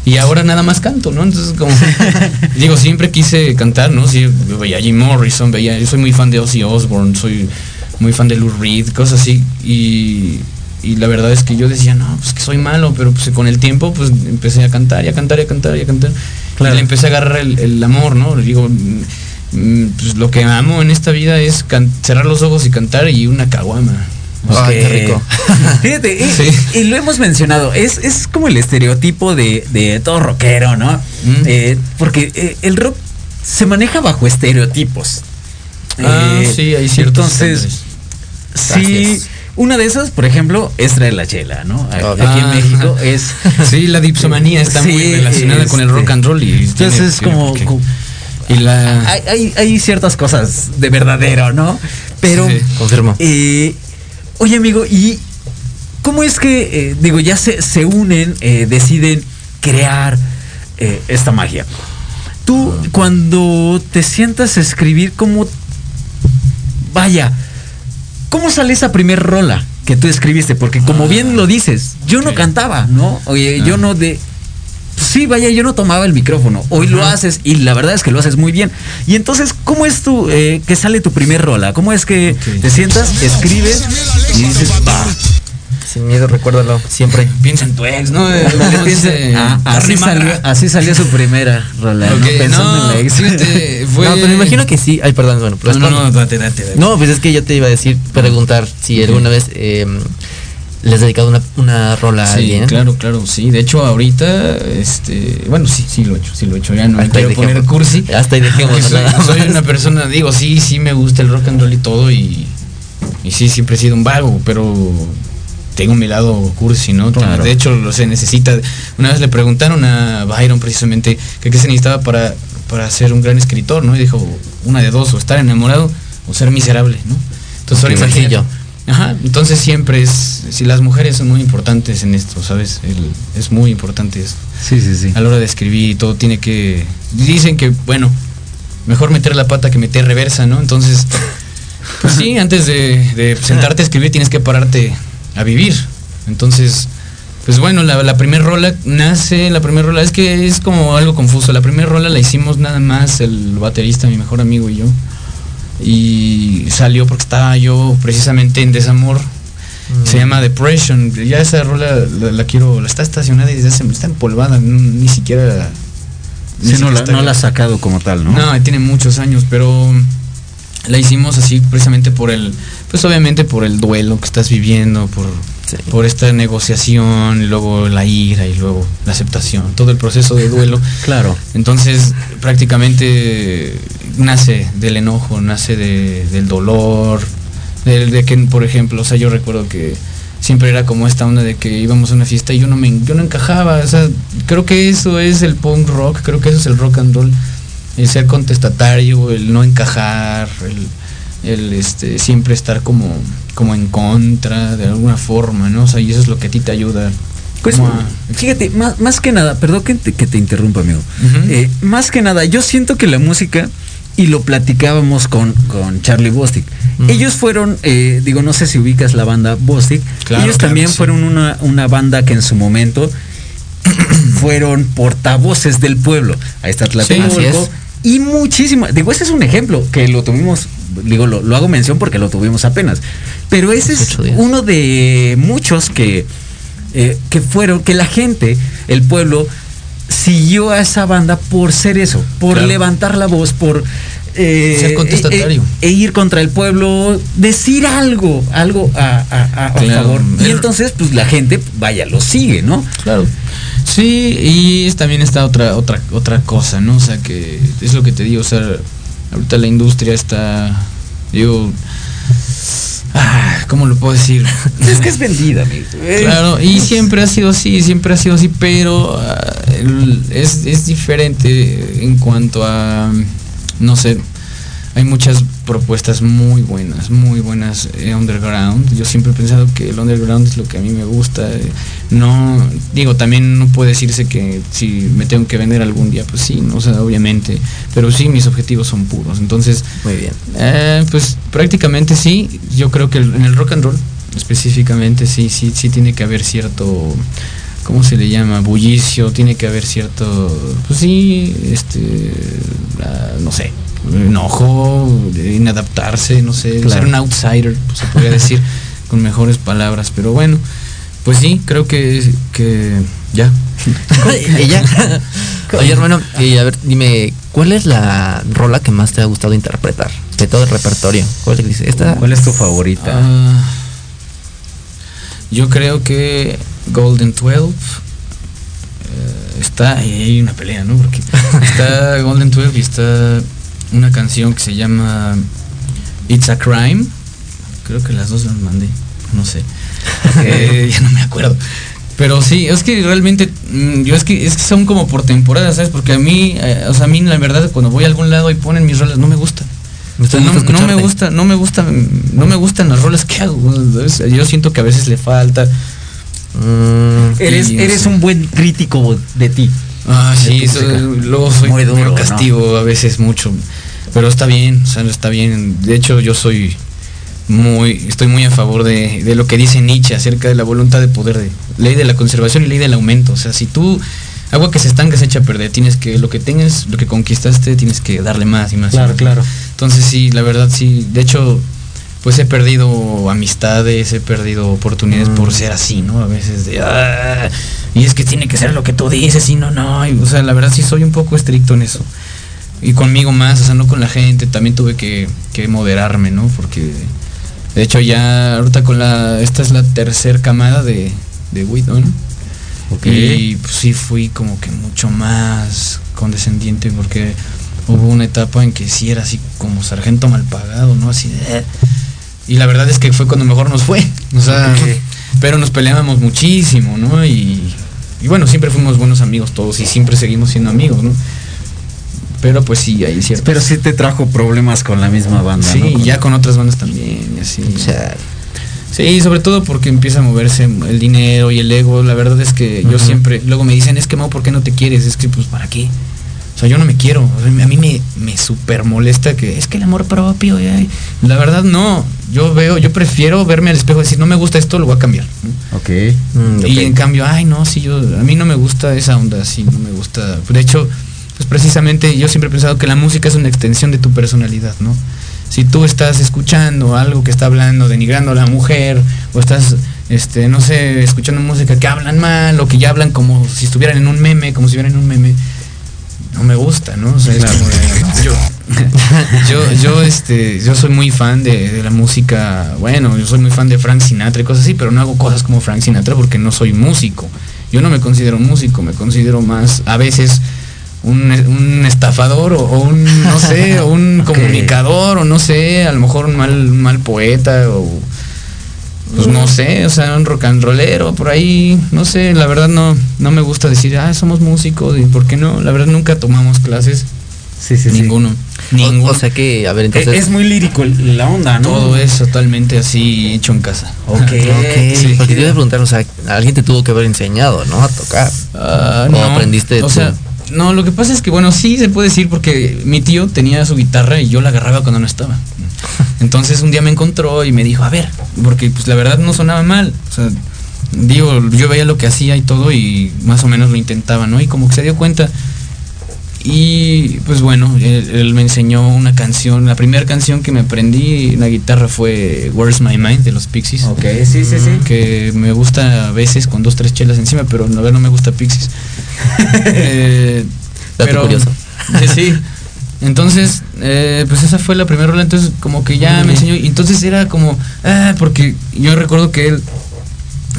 Y ahora nada más canto, ¿no? Entonces como, digo, siempre quise cantar, ¿no? Sí, veía Jim Morrison, veía, yo soy muy fan de Ozzy Osbourne, soy muy fan de Lou Reed, cosas así. Y, y la verdad es que yo decía, no, pues que soy malo, pero pues con el tiempo pues empecé a cantar y a cantar y a cantar y a cantar. Claro. Y le empecé a agarrar el, el amor, ¿no? Le digo, mm, pues lo que amo en esta vida es cerrar los ojos y cantar y una caguama. Ay, qué rico. Fíjate, y, Sí. y lo hemos mencionado, es, es como el estereotipo de, de todo rockero, ¿no? Mm. Eh, porque eh, el rock se maneja bajo estereotipos. Ah, Eh, sí, hay ciertos Entonces, sí, una de esas, por ejemplo, es traer la chela, ¿no? Aquí Ok. aquí en Ah, México ajá. es... Sí, la dipsomanía está muy relacionada con el este, rock and roll y Entonces tiene- es como... y la hay, hay, hay ciertas cosas de verdadero, ¿no? Pero... Sí, Confirmo. Eh, oye, amigo, ¿y cómo es que, eh, digo, ya se, se unen, eh, deciden crear eh, esta magia? Tú, cuando te sientas a escribir, ¿cómo. Vaya, ¿cómo sale esa primer rola que tú escribiste? Porque, como bien lo dices, yo no cantaba, ¿no? Oye, yo Ah. no de. Sí, vaya, yo no tomaba el micrófono. Hoy lo haces y la verdad es que lo haces muy bien. Y entonces, ¿cómo es tu eh, que sale tu primer rola? ¿Cómo es que te sientas, escribes y dices, va? Sin miedo, recuérdalo siempre. piensa en tu ex, ¿no? Piensa- ah, así, salió, así salió su primera rola, ¿no? Pensando no, en la ex. fíjate, fue... No, pero me imagino que sí. Ay, perdón, bueno. No, no, no, date, date, date. No, pues es que yo te iba a decir, preguntar si alguna vez eh, ¿Le has dedicado una, una rola a Sí, alguien? claro, claro, sí. De hecho, ahorita, este, bueno, sí, sí lo he hecho, sí lo he hecho. Ya no me Hasta quiero poner cursi. Hasta ahí dejemos, soy, soy una persona, digo, sí, sí me gusta el rock and roll y todo y, y sí, siempre he sido un vago, pero tengo mi lado cursi, ¿no? Claro. De hecho, lo se necesita. Una vez le preguntaron a Byron precisamente que qué se necesitaba para, para ser un gran escritor, ¿no? Y dijo, una de dos, o estar enamorado o ser miserable, ¿no? Entonces, ahora imagínate- sencillo. Ajá, entonces siempre es, si las mujeres son muy importantes en esto, ¿sabes? El- es muy importante eso. Sí, sí, sí. A la hora de escribir y todo tiene que... Dicen que, bueno, mejor meter la pata que meter reversa, ¿no? Entonces, pues sí, antes de, de sentarte a escribir tienes que pararte a vivir. Entonces, pues bueno, la, la primera rola nace, la primera rola es que es como algo confuso. La primera rola la hicimos nada más el baterista, mi mejor amigo y yo. Y salió porque estaba yo precisamente en desamor. Se llama Depression. Ya esa rola la, la quiero, la está estacionada y desde hace, está empolvada, ni siquiera. ni Sí, no la, no la has sacado como tal, ¿no? No, tiene muchos años, pero la hicimos así precisamente por el, pues obviamente por el duelo que estás viviendo, por, Sí. por esta negociación, y luego la ira y luego la aceptación, todo el proceso de duelo. Claro. Entonces, prácticamente nace del enojo, nace de- del dolor, de, de que, por ejemplo, o sea, yo recuerdo que siempre era como esta onda de que íbamos a una fiesta y yo no me yo no encajaba, o sea, creo que eso es el punk rock, creo que eso es el rock and roll, el ser contestatario, el no encajar, el, el, este siempre estar como como en contra de alguna forma, ¿no? O sea, y eso es lo que a ti te ayuda. Pues a- fíjate, más, más que nada, perdón que te, que te interrumpa, amigo. Eh, más que nada, yo siento que la música, y lo platicábamos con, con Charlie Bostic, ellos fueron, eh, digo, no sé si ubicas la banda Bostic, Claro, ellos claro, también sí. fueron una, una banda que en su momento fueron portavoces del pueblo. Ahí está Tlatelolco. es. Y muchísimo, digo, ese es un ejemplo que lo tuvimos, digo, lo, lo hago mención porque lo tuvimos apenas. Pero ese es uno de muchos que, eh, que fueron, que la gente, el pueblo, siguió a esa banda por ser eso, por Claro. levantar la voz, por eh, Ser contestatario. E, e ir contra el pueblo, decir algo, algo a, a- a- favor. Y entonces, pues la gente, vaya, lo sigue, ¿no? Claro. Sí, y también está otra, otra, otra cosa, ¿no? O sea que es lo que te digo, o sea, ahorita la industria está, digo, ah, ¿cómo lo puedo decir? Es que es vendida, amigo. Claro, y siempre ha sido así, siempre ha sido así, pero ah, es, es diferente en cuanto a, no sé, hay muchas propuestas muy buenas, muy buenas eh, underground. Yo siempre he pensado que el underground es lo que a mí me gusta. eh, No, digo, también no puede decirse que si me tengo que vender algún día, pues sí, no, o sea, obviamente, pero sí mis objetivos son puros. Entonces, Muy bien. eh, pues prácticamente sí. Yo creo que en el rock and roll específicamente sí, sí, sí tiene que haber cierto, ¿cómo se le llama? Bullicio, tiene que haber cierto, pues sí, este, no sé, enojo, en adaptarse, no sé, Claro. ser un outsider, pues, se podría decir con mejores palabras. Pero bueno, pues sí, creo que, que ya. Ella. Oye, hermano, y a ver, dime, ¿cuál es la rola que más te ha gustado interpretar? De todo el repertorio. ¿Cuál es? Esta. ¿Cuál es tu favorita? Ah, yo creo que Golden 12 eh, está ahí hay una pelea, ¿no? Porque está Golden 12 y está una canción que se llama It's a Crime. Creo que las dos las mandé, no sé. Eh, ya no me acuerdo. Pero sí, es que realmente, mm, yo es que, es que son como por temporada, ¿sabes? Porque a mí, eh, o sea, a mí la verdad cuando voy a algún lado y ponen mis rolas, no me gusta. O sea, no, me gusta, no me gusta, no me gustan las rolas que hago. ¿sabes? Yo siento que a veces le falta. Mm, Eres, un buen crítico de ti. Ah, sí, luego soy Muy duro, castigo a veces mucho. Pero está bien, o sea, está bien. De hecho, yo soy muy, estoy muy a favor de, de lo que dice Nietzsche acerca de la voluntad de poder, de ley de la conservación y ley del aumento. O sea, si tú agua que se estanca se echa a perder, tienes que lo que tengas, lo que conquistaste, tienes que darle más y más. Claro, claro. Entonces sí, la verdad sí. De hecho, pues he perdido amistades, he perdido oportunidades Mm. por ser así, ¿no? A veces de, "Ah, y es que tiene que ser lo que tú dices, y no, no. y, o sea, la verdad sí soy un poco estricto en eso. Y conmigo más, o sea, no con la gente. También tuve que, que moderarme, ¿no? Porque De hecho, ya ahorita con la. Esta es la tercera camada de, de Widon. Ok. Y pues, sí fui como que mucho más condescendiente porque hubo una etapa en que sí era así como sargento mal pagado, ¿no? Así de. "Eh". Y la verdad es que fue cuando mejor nos fue. O sea, Ok. Pero nos peleábamos muchísimo, ¿no? Y, y bueno, siempre fuimos buenos amigos todos y siempre seguimos siendo amigos, ¿no? Pero pues sí, hay cierto. Pero sí te trajo problemas con la misma banda. Sí, ¿no? Con- ya con otras bandas también, así. O sea, Sí, sobre todo porque empieza a moverse el dinero y el ego. La verdad es que yo siempre, luego me dicen, es que Mau, ¿por qué no te quieres? Es que, pues, ¿para qué? O sea, yo no me quiero. A mí me, me súper molesta que es que el amor propio. y ay". La verdad, no. Yo veo, yo prefiero verme al espejo y decir, no me gusta esto, lo voy a cambiar. Ok. mm, Y en cambio, ay, no, sí, yo, a mí no me gusta esa onda, sí, no me gusta. De hecho, pues precisamente yo siempre he pensado que la música es una extensión de tu personalidad, ¿no? Si tú estás escuchando algo que está hablando, denigrando a la mujer, o estás, este, no sé, escuchando música que hablan mal, o que ya hablan como si estuvieran en un meme, como si estuvieran en un meme, no me gusta, ¿no? O sea, es Claro. como de- yo, yo, yo, este, yo soy muy fan de, de la música, bueno, yo soy muy fan de Frank Sinatra y cosas así, pero no hago cosas como Frank Sinatra porque no soy músico. Yo no me considero músico, me considero más, a veces, un, un estafador o, o un, no sé, un comunicador o no sé, a lo mejor un mal, un mal poeta o pues no sé, o sea, un rock and rollero por ahí, no sé, la verdad no, no me gusta decir, ah, somos músicos y por qué no, la verdad nunca tomamos clases, Sí, sí, sí. ninguno, O- ninguno. O, sea que, a ver, entonces. es muy lírico la onda, ¿no? todo es totalmente así hecho en casa. Ok. Ok, Sí. porque te iba a preguntar, o sea, alguien te tuvo que haber enseñado, ¿no? A tocar. Ah, ¿O aprendiste O tú? sea, no, lo que pasa es que, bueno, sí se puede decir porque mi tío tenía su guitarra y yo la agarraba cuando no estaba. Entonces un día me encontró y me dijo, a ver, porque pues la verdad no sonaba mal. O sea, digo, yo veía lo que hacía y todo y más o menos lo intentaba, ¿no? Y como que se dio cuenta. Y pues bueno, él, él me enseñó una canción. La primera canción que me aprendí en la guitarra fue Where's My Mind de los Pixies. Ok, sí, sí, sí. Que me gusta a veces con dos, tres chelas encima, pero a ver, no me gusta Pixies. Eh, Dato curioso. Sí, sí. Entonces, eh, pues esa fue la primera rola, entonces como que ya me enseñó, y entonces era como, ah, porque yo recuerdo que él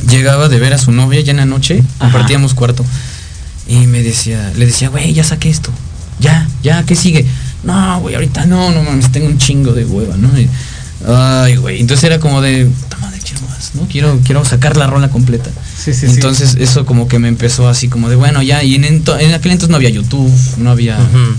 llegaba de ver a su novia ya en la noche, Ajá. compartíamos cuarto, y me decía, le decía, güey, ya saqué esto, ya, ya, ¿qué sigue? No, güey, ahorita no, no mames, tengo un chingo de hueva, ¿no? Y, ay, güey, entonces era como de, más, ¿no? Quiero, quiero sacar la rola completa. Sí, sí, sí. Entonces eso como que me empezó así como de bueno ya y en, ento- en aquel entonces no había YouTube, no había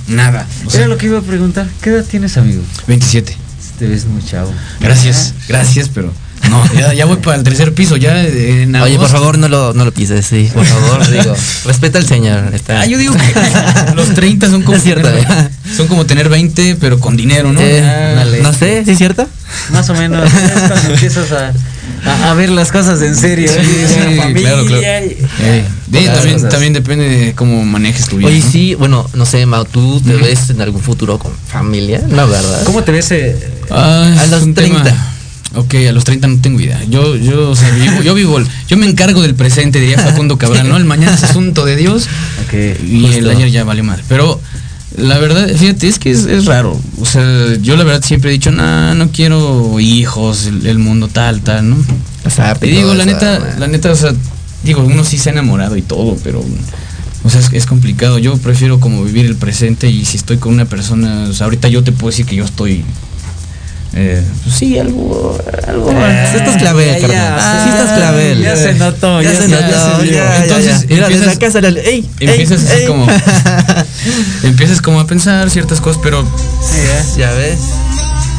nada. O sea, Era lo que iba a preguntar. ¿Qué edad tienes, amigo? 27. Te ves muy chavo. Gracias, gracias, pero no, ya, ya voy para el tercer piso, ya eh, en Oye, por favor, no lo, no lo pises, sí. Por favor, digo. Respeta al señor. Está. Ah, yo digo que los 30 son como Es cierto, tener, eh. son como tener 20 pero con dinero, ¿no? Eh, no sé, ¿sí es cierto? Más o menos. es cuando empiezas a, a, a ver las cosas en serio. Sí, y sí, la familia claro, claro. Eh, de- también, también depende de cómo manejes tu vida. Oye, ¿no? sí, bueno, no sé, Mau, ¿tú te ves en algún futuro con familia? No, ¿verdad? ¿Cómo te ves? eh, Ah, A los un tema- 30. Ok, a los 30 no tengo idea. Yo, yo, o sea, vivo, yo vivo, el- yo me encargo del presente, diría Facundo Cabral, ¿no? El mañana es asunto de Dios ok, y el Justo. ayer ya valió mal. Pero la verdad, fíjate, es que es, es raro. O sea, yo la verdad siempre he dicho, no, no quiero hijos, el, el mundo tal, tal, ¿no? Casarte Y digo, la neta, man. la neta, o sea, digo, uno sí se ha enamorado y todo, pero, o sea, es, es complicado. Yo prefiero como vivir el presente y si estoy con una persona, o sea, ahorita yo te puedo decir que yo estoy, eh, pues sí, algo, algo. Sí estás clavel, carnal. Sí ya, estás clavel. ya se notó, Ya, ya se se- notó. ya Entonces, ya. Empiezas- sale el. ¡Ey! ey, Empiezas así ey! como, empiezas como a pensar ciertas cosas, pero Sí, ¿eh? ya ves.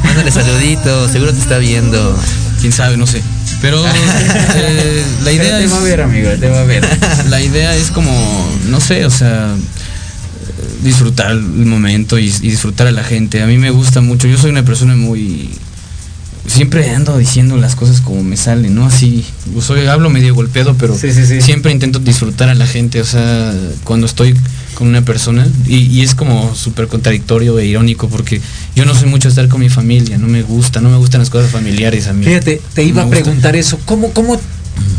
Mándale saludito, seguro te está viendo. quién sabe, no sé. Pero eh, la Pero idea te es, va a ver, amigo, te va a ver. la idea es como, no sé, o sea, disfrutar el momento y, y disfrutar a la gente. A mí me gusta mucho. Yo soy una persona muy siempre ando diciendo las cosas como me salen, ¿no? Así, soy, hablo medio golpeado, pero Sí, sí, sí. siempre intento disfrutar a la gente, o sea, cuando estoy con una persona, y, y es como súper contradictorio e irónico, porque yo no soy mucho estar con mi familia, no me gusta, no me gustan las cosas familiares a mí. Fíjate, te iba No a gusta. preguntar eso. ¿Cómo, cómo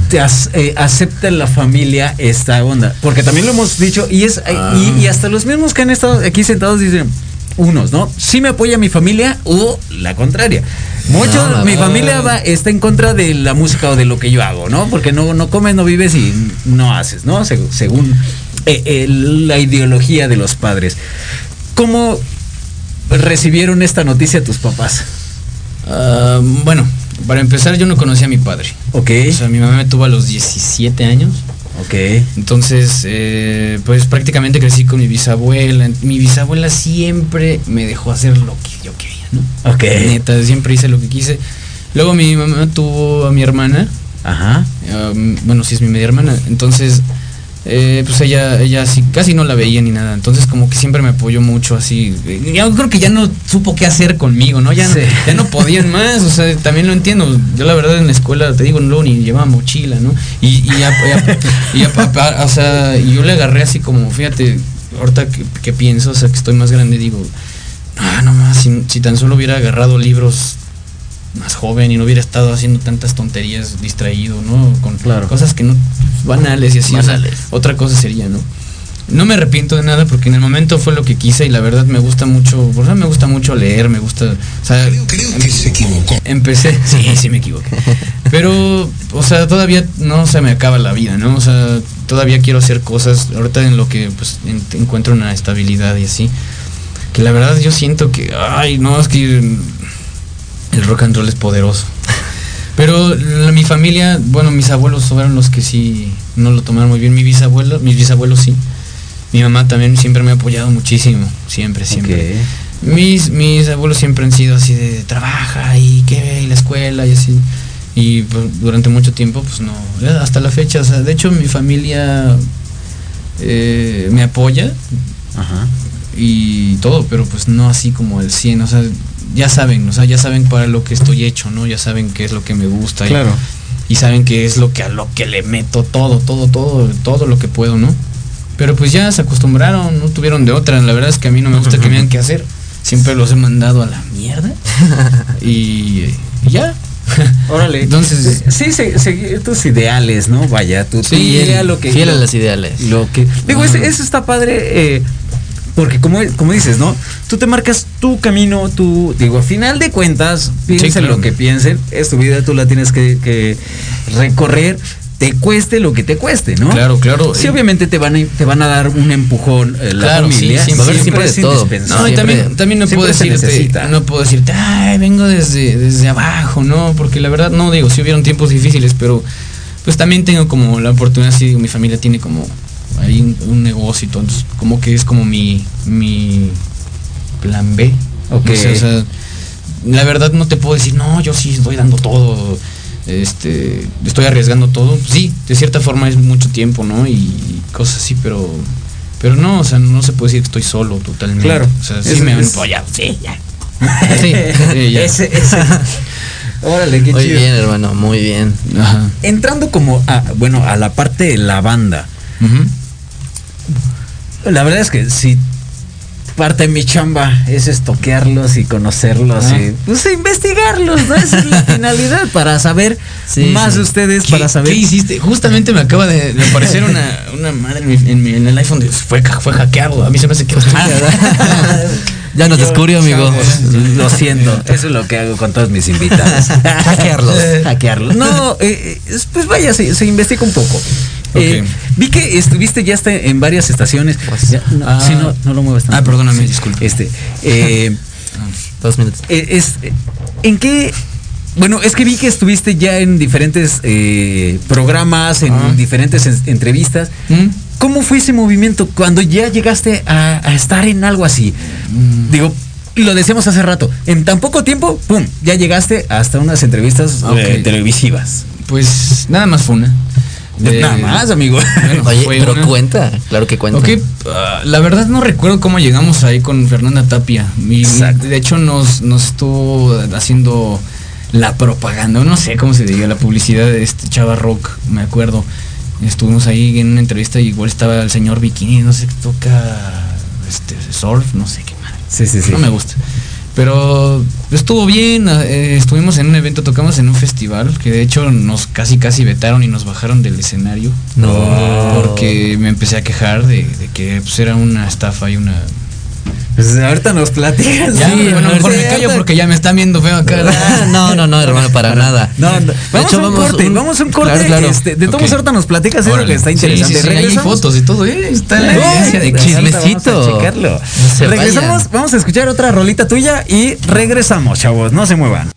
te as- eh, acepta la familia esta onda? Porque también lo hemos dicho y es eh, Ah. y, y hasta los mismos que han estado aquí sentados dicen, unos, ¿no? Sí me apoya mi familia o la contraria. Muchos, No, mi familia va, está en contra de la música o de lo que yo hago, ¿no? Porque no, no comes, no vives y no haces, ¿no? Seg- según eh, la ideología de los padres. ¿Cómo recibieron esta noticia tus papás? Ah, bueno, para empezar yo no conocía a mi padre. Ok, O sea, mi mamá me tuvo a los 17 años. ok. Entonces, eh, pues prácticamente crecí con mi bisabuela. Mi bisabuela siempre me dejó hacer lo que yo quería, ¿no? Ok. Neta, siempre hice lo que quise. Luego mi mamá tuvo a mi hermana. Ajá. um, bueno, sí es mi media hermana. Entonces, eh, pues ella, ella sí, casi no la veía ni nada. Entonces, como que siempre me apoyó mucho así. Yo creo que ya no supo qué hacer conmigo, ¿no? Ya, no- ya no podían más. O sea, también lo entiendo. Yo la verdad en la escuela, te digo, no ni llevaba mochila, ¿no? Y, y ya- y pa- o sea, y yo le agarré así como, fíjate, ahorita que, que pienso, o sea, que estoy más grande, digo, ah, no más, si, si tan solo hubiera agarrado libros más joven y no hubiera estado haciendo tantas tonterías distraído, ¿no? Con Claro. cosas que no banales y así. o sea, Banales. otra cosa sería, ¿no? No me arrepiento de nada porque en el momento fue lo que quise y la verdad me gusta mucho, por eso me gusta mucho leer, me gusta, o sea, Creo, creo que se equivocó. empecé, sí, sí me equivoqué. Pero, o sea, todavía no se me acaba la vida, ¿no? O sea, todavía quiero hacer cosas, ahorita en lo que pues en- encuentro una estabilidad y así. Que la verdad yo siento que, ay, no, es que el rock and roll es poderoso. Pero la- mi familia, bueno, mis abuelos fueron los que sí no lo tomaron muy bien. Mi bisabuelo, mis bisabuelos sí. Mi mamá también siempre me ha apoyado muchísimo, siempre, siempre. Mis, mis abuelos siempre han sido así de trabaja y qué, y la escuela y así. Y pues, durante mucho tiempo, pues no, eh, hasta la fecha, o sea, de hecho mi familia eh, me apoya Ajá. y todo, pero pues no así como el 100, o sea, ya saben, o sea, ya saben para lo que estoy hecho, ¿no? Ya saben qué es lo que me gusta. y- Claro. Y, saben qué es lo que a lo que le meto todo, todo, todo, todo lo que puedo, ¿no? Pero pues ya se acostumbraron, no tuvieron de otra. La verdad es que a mí no me gusta que me digan qué hacer. Siempre los he mandado a la mierda. y, y ya. Órale. Entonces- sí, se- seguir tus ideales, ¿no? Vaya, tu Sí, Fiel, lo que fiel a las ideales. Lo que digo, ese- eso está padre eh, porque como, como dices, ¿no? Tú te marcas tu camino, tú digo, a final de cuentas, piensen claro. lo que piensen, es tu vida, tú la tienes que, que recorrer, te cueste lo que te cueste, ¿no? Claro, claro. Sí, obviamente te van a, te van a dar un empujón eh, la Claro, sí, familia. siempre- es de todo. No, y también, también no puedo decirte, no puedo decirte, ay, vengo desde, desde abajo, no, porque la verdad no digo, sí hubieron tiempos difíciles, pero pues también tengo como la oportunidad, sí, digo, mi familia tiene como ahí un, un negocio y todo, entonces como que es como mi, mi plan B. Ok. No sé, o sea, la verdad no te puedo decir, no, yo sí estoy dando todo, este, estoy arriesgando todo. Sí, de cierta forma es mucho tiempo, ¿no? Y cosas así, pero pero no, o sea, no se puede decir que estoy solo totalmente. Claro. O sea, sí Es- me han apoyado, sí, ya. Sí, sí, ya. Ese, ese. Órale, qué Muy chido. bien, hermano, muy bien. Ajá. Entrando como a, bueno, a la parte de la banda. Ujú. La verdad es que si parte de mi chamba es estoquearlos y conocerlos Ah. y pues investigarlos, ¿no? Esa es la finalidad para saber Sí, más sí. de ustedes, ¿Qué, para saber. qué hiciste? Justamente me acaba de, de aparecer una, una madre en, mi- en mi- en el iPhone de fue, fue hackeado. A mí se me hace que Ya nos descubrió, amigo. Lo siento, eso es lo que hago con todos mis invitados. Hackearlos. Hackearlos. No, eh, eh, pues vaya, se, se investiga un poco. Eh, vi que estuviste ya en varias estaciones. Pues, Ya, no, ah. sí, no, no lo muevas tanto. Ah, perdóname, Sí. disculpe. Este, eh, Dos minutos. eh, es, ¿En qué? Bueno, es que vi que estuviste ya en diferentes eh, programas, en Ah. diferentes en- entrevistas. ¿Mm? ¿Cómo fue ese movimiento cuando ya llegaste a, a estar en algo así? Mm. Digo, lo decíamos hace rato, en tan poco tiempo, ¡pum! Ya llegaste hasta unas entrevistas eh, televisivas. Pues nada más fue una. De- Nada más, amigo. Bueno, Oye, pero una. cuenta, claro que cuenta. Ok, ah, la verdad no recuerdo cómo llegamos ahí con Fernanda Tapia. De hecho nos, nos estuvo haciendo la propaganda, no sé cómo se diga, la publicidad de este Chava Rock, me acuerdo. Estuvimos ahí en una entrevista y igual estaba el señor Bikini, no sé qué toca este surf, no sé qué madre. Sí, sí, sí. No me gusta. Pero estuvo bien, eh, estuvimos en un evento, tocamos en un festival, que de hecho nos casi casi vetaron y nos bajaron del escenario. No. Porque me empecé a quejar de, de que pues, era una estafa y una Pues ahorita nos platicas. Ya, Sí, bueno, a mejor sí, me callo porque ya me están viendo feo acá. Ah, No, no, no, hermano, para nada. No, no. De Vamos hecho, a un vamos corte, un- vamos a un corte. Claro, claro. Este, de todos Ok. ahorita nos platicas eso que Órale. está interesante. sí, hay fotos y todo, ¿eh? Está la evidencia de Chismecito. Vamos a. No regresamos, vayan. vamos a escuchar otra rolita tuya y regresamos, chavos. No se muevan.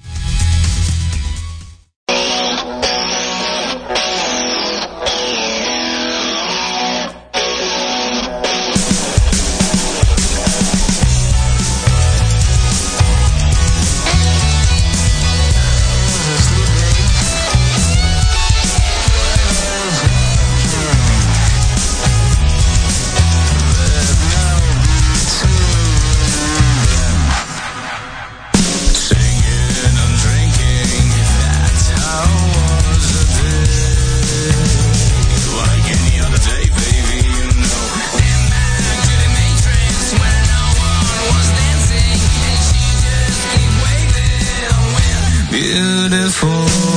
Hola,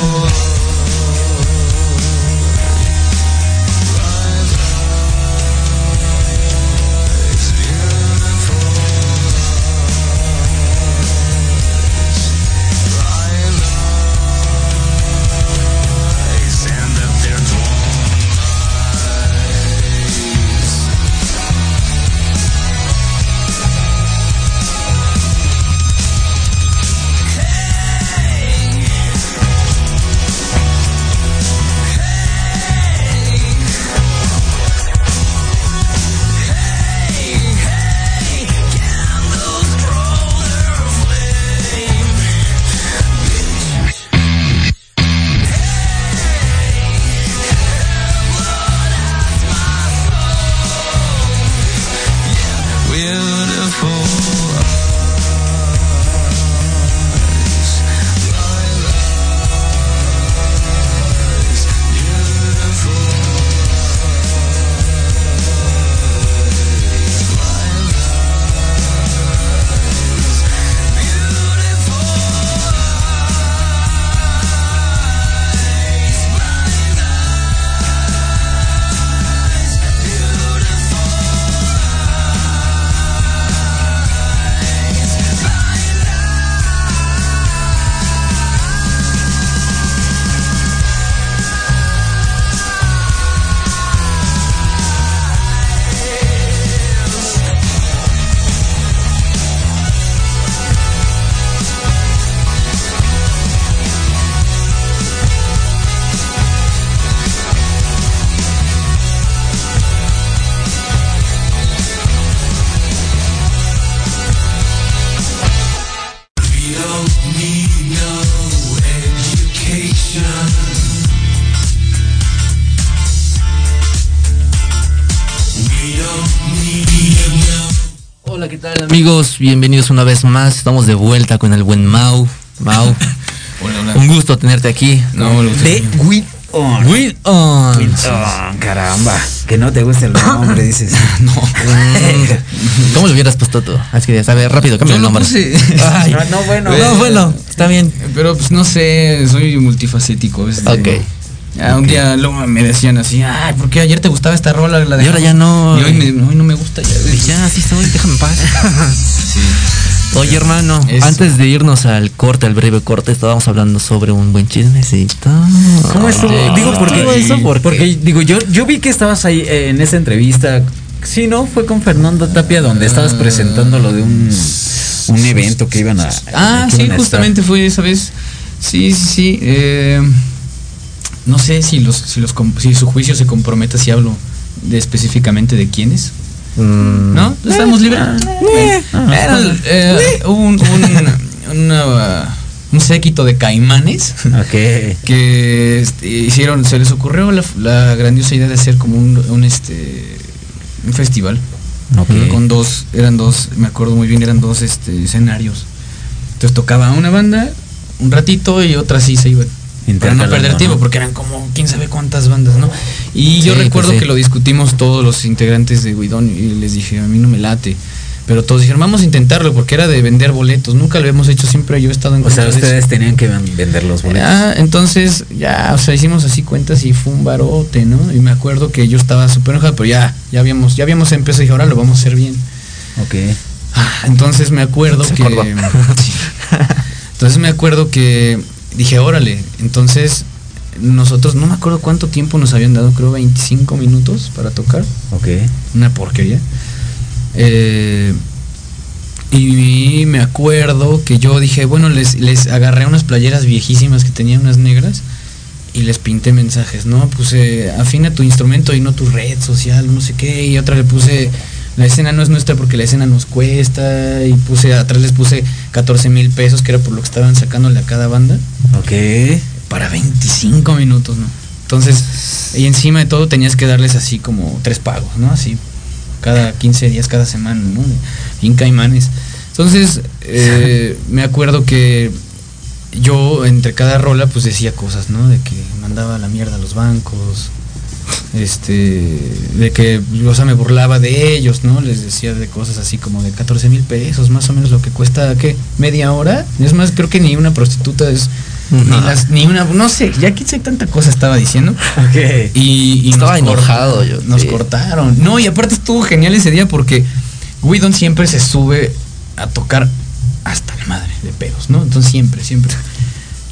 amigos? Bienvenidos una vez más. Estamos de vuelta con el buen Mau. Mau, Hola, hola. un gusto tenerte aquí. No, De With On. Will on. With On, caramba. Que no te guste el nombre, dices. no. ¿Cómo lo hubieras puesto tú? Es que ya sabes, rápido, cambia el nombre. puse. Ay, No, no, bueno. no, bueno, está bien. Pero pues no sé, soy multifacético. es de- Ok. Un día luego me decían así, ay, ¿por qué ayer te gustaba esta rola? La Y ahora dejamos". ya no. Y hoy, me- hoy no me gusta ya. Y ya, así estoy, déjame en paz. Sí. Oye, hermano, Eso. antes de irnos al corte, al breve corte, estábamos hablando sobre un buen chismecito. ¿Cómo estuvo? Oye, digo, ¿cómo porque, estuvo eso? ¿Por qué? porque digo, yo, yo vi que estabas ahí eh, en esa entrevista. Sí, ¿no? Fue con Fernando Tapia donde estabas presentando lo de un, un evento que iban a. Ah, sí, justamente fue esa vez. Sí, sí, sí. eh, no sé si los, si los si su juicio se compromete si hablo de específicamente de quiénes. Mm, ¿No? ¿Estamos libres? Eh, Era, eh, un, un, una, un séquito de caimanes que este, hicieron, se les ocurrió la, la grandiosa idea de hacer como un, un, este un festival con dos, eran dos, me acuerdo muy bien, eran dos este, escenarios. Entonces tocaba una banda un ratito y otra sí se iba. Para no perder tiempo, ¿no? porque eran como quién sabe cuántas bandas, ¿no? Y yo recuerdo pues sí. que lo discutimos todos los integrantes de Guidón y les dije, a mí no me late. Pero todos dijeron, vamos a intentarlo, porque era de vender boletos. Nunca lo hemos hecho, siempre yo he estado en O sea, ustedes tenían que ven- vender los boletos. Ah, entonces ya, o sea, hicimos así cuentas y fue un barote, ¿no? Y me acuerdo que yo estaba súper enojado, pero ya, ya habíamos, ya habíamos empezado y dije, ahora lo vamos a hacer bien. Ok. Ah, Entonces me acuerdo que. Sí. Entonces me acuerdo que dije, órale. Entonces nosotros, no me acuerdo cuánto tiempo nos habían dado, creo 25 minutos para tocar. Ok. Una porquería. Eh, y me acuerdo que yo dije, bueno, les, les agarré unas playeras viejísimas que tenían unas negras y les pinté mensajes, ¿no? Puse, afina tu instrumento y no tu red social, no sé qué. Y otra le puse, la escena no es nuestra porque la escena nos cuesta. Y puse, atrás les puse 14 mil pesos, que era por lo que estaban sacándole a cada banda Ok. para 25 minutos, ¿no? Entonces, y encima de todo tenías que darles así como tres pagos, ¿no? Así, cada 15 días, cada semana, ¿no? Bien caimanes. Entonces, eh, me acuerdo que yo entre cada rola pues decía cosas, ¿no? De que mandaba la mierda a los bancos, este, de que, o sea, me burlaba de ellos, ¿no? Les decía de cosas así como de 14 mil pesos, más o menos lo que cuesta, ¿qué? ¿Media hora? Es más, creo que ni una prostituta es, ni, las- ni una, no sé, ya qué sé tanta cosa estaba diciendo. Ok. Y, y Estaba nos enojado yo, Nos cortaron. No, y aparte estuvo genial ese día porque Widon siempre se sube a tocar hasta la madre de pedos, ¿no? Entonces siempre, siempre.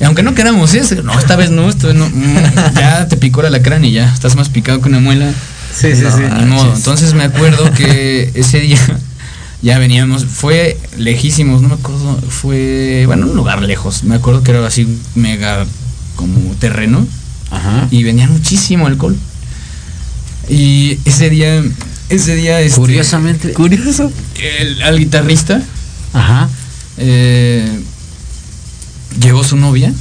Y aunque no queramos no, esta vez no, esta vez no. mm, ya te picó la lacrán y ya estás más picado que una muela. Sí, sí, No, sí. Ni modo. Entonces me acuerdo que ese día ya veníamos, fue lejísimos, no me acuerdo, fue, bueno, un lugar lejos. Me acuerdo que era así mega como terreno Ajá. y vendían muchísimo alcohol. Y ese día, ese día, este, Curiosamente. Curioso. el- al guitarrista Ajá. eh, llegó su novia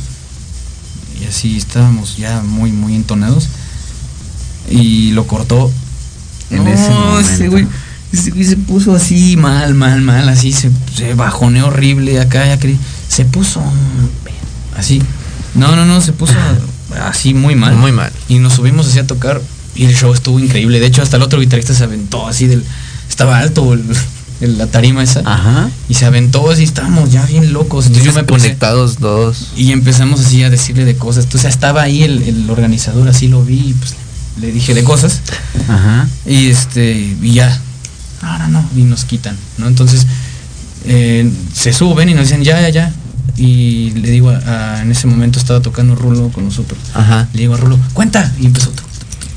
y así estábamos ya muy, muy entonados y lo cortó. En No, ese momento. ese güey, ese güey se puso así mal, mal, mal, así se, se bajoneó horrible acá, ya que se puso así. No, no, no, se puso así muy mal. Muy mal. Y nos subimos así a tocar y el show estuvo increíble. De hecho, hasta el otro guitarrista se aventó así del. Estaba alto el- la tarima esa. Ajá. Y se aventó así, estábamos ya bien locos. Entonces yo me puse, conectados dos. y empezamos así a decirle de cosas. Entonces estaba ahí el, el organizador, así lo vi, y pues le dije de cosas. Ajá. Y este, y ya. No, no, no. Y nos quitan, ¿no? Entonces, eh, se suben y nos dicen, ya, ya, ya. Y le digo, a- a- en ese momento estaba tocando Rulo con nosotros. Ajá. Le digo a Rulo, cuenta. Y empezó,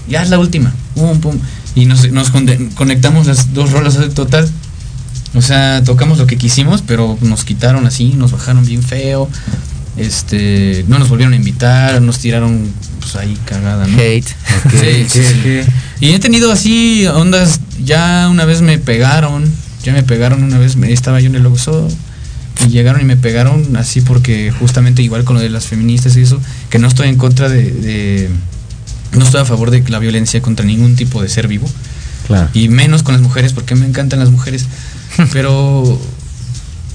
ya es la última. Pum, pum. Y nos, nos conectamos las dos rolas total. O sea, tocamos lo que quisimos, pero nos quitaron así, nos bajaron bien feo. Este, no nos volvieron a invitar, nos tiraron pues ahí cagada, ¿no? Hate. Sí, sí, sí. Y he tenido así ondas, ya una vez me pegaron, ya me pegaron una vez, me- estaba yo en el Oxxo y llegaron y me pegaron así porque justamente igual con lo de las feministas y eso, que no estoy en contra de, de- no estoy a favor de la violencia contra ningún tipo de ser vivo Claro. y menos con las mujeres porque me encantan las mujeres, pero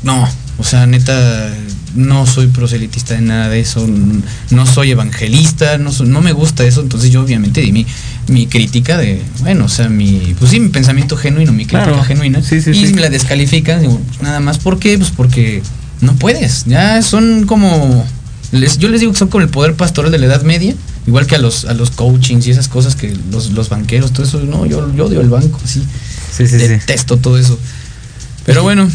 no, o sea, neta no soy proselitista de nada de eso, no soy evangelista, no soy- no me gusta eso, entonces yo obviamente di mi, mi crítica de, bueno, o sea, mi, pues sí, mi pensamiento genuino, mi crítica Claro. genuina, Sí, sí, y sí. me la descalifican, digo, pues nada más, ¿por qué? Pues porque no puedes, ya son como, les- yo les digo que son como el poder pastoral de la Edad Media, igual que a los, a los coachings y esas cosas que los, los banqueros, todo eso, no, yo, yo odio el banco, sí, Sí, sí, sí. detesto todo eso. Pero bueno,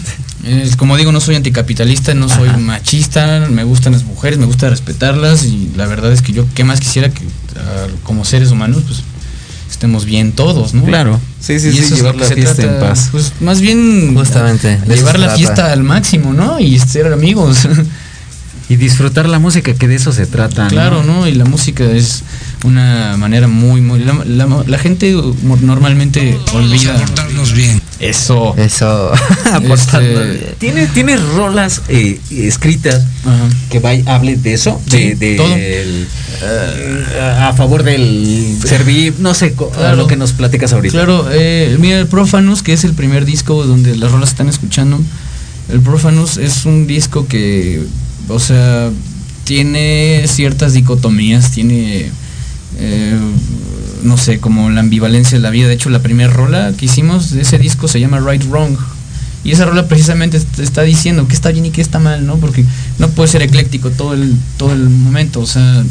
eh, como digo, no soy anticapitalista, no soy Ajá. machista, me gustan las mujeres, me gusta respetarlas y la verdad es que yo, ¿qué más quisiera que ah, como seres humanos, pues estemos bien todos, ¿no? Claro. Sí, sí, Y sí. Llevar la fiesta trata, en paz. Pues más bien Justamente, llevar la trata. fiesta al máximo, ¿no? Y ser amigos. Y disfrutar la música, que de eso se trata. Claro, ¿no? Y la música es una manera muy, muy... La, la- la gente normalmente olvida... bien. Eso. Eso. Este, bien. Tiene, tiene rolas eh, escritas Ajá. que vaya, hable de eso, Sí, de, de- todo. el, eh, a favor del servir, no sé, Claro. lo que nos platicas ahorita. Claro, eh, mira, el Profanus, que es el primer disco donde las rolas están escuchando, el Profanus es un disco que, o sea, tiene ciertas dicotomías, tiene, eh, no sé, como la ambivalencia de la vida. De hecho, la primera rola que hicimos de ese disco se llama Right Wrong. Y esa rola precisamente est- está diciendo que está bien y que está mal, ¿no? Porque no puede ser ecléctico todo el, todo el momento, o sea,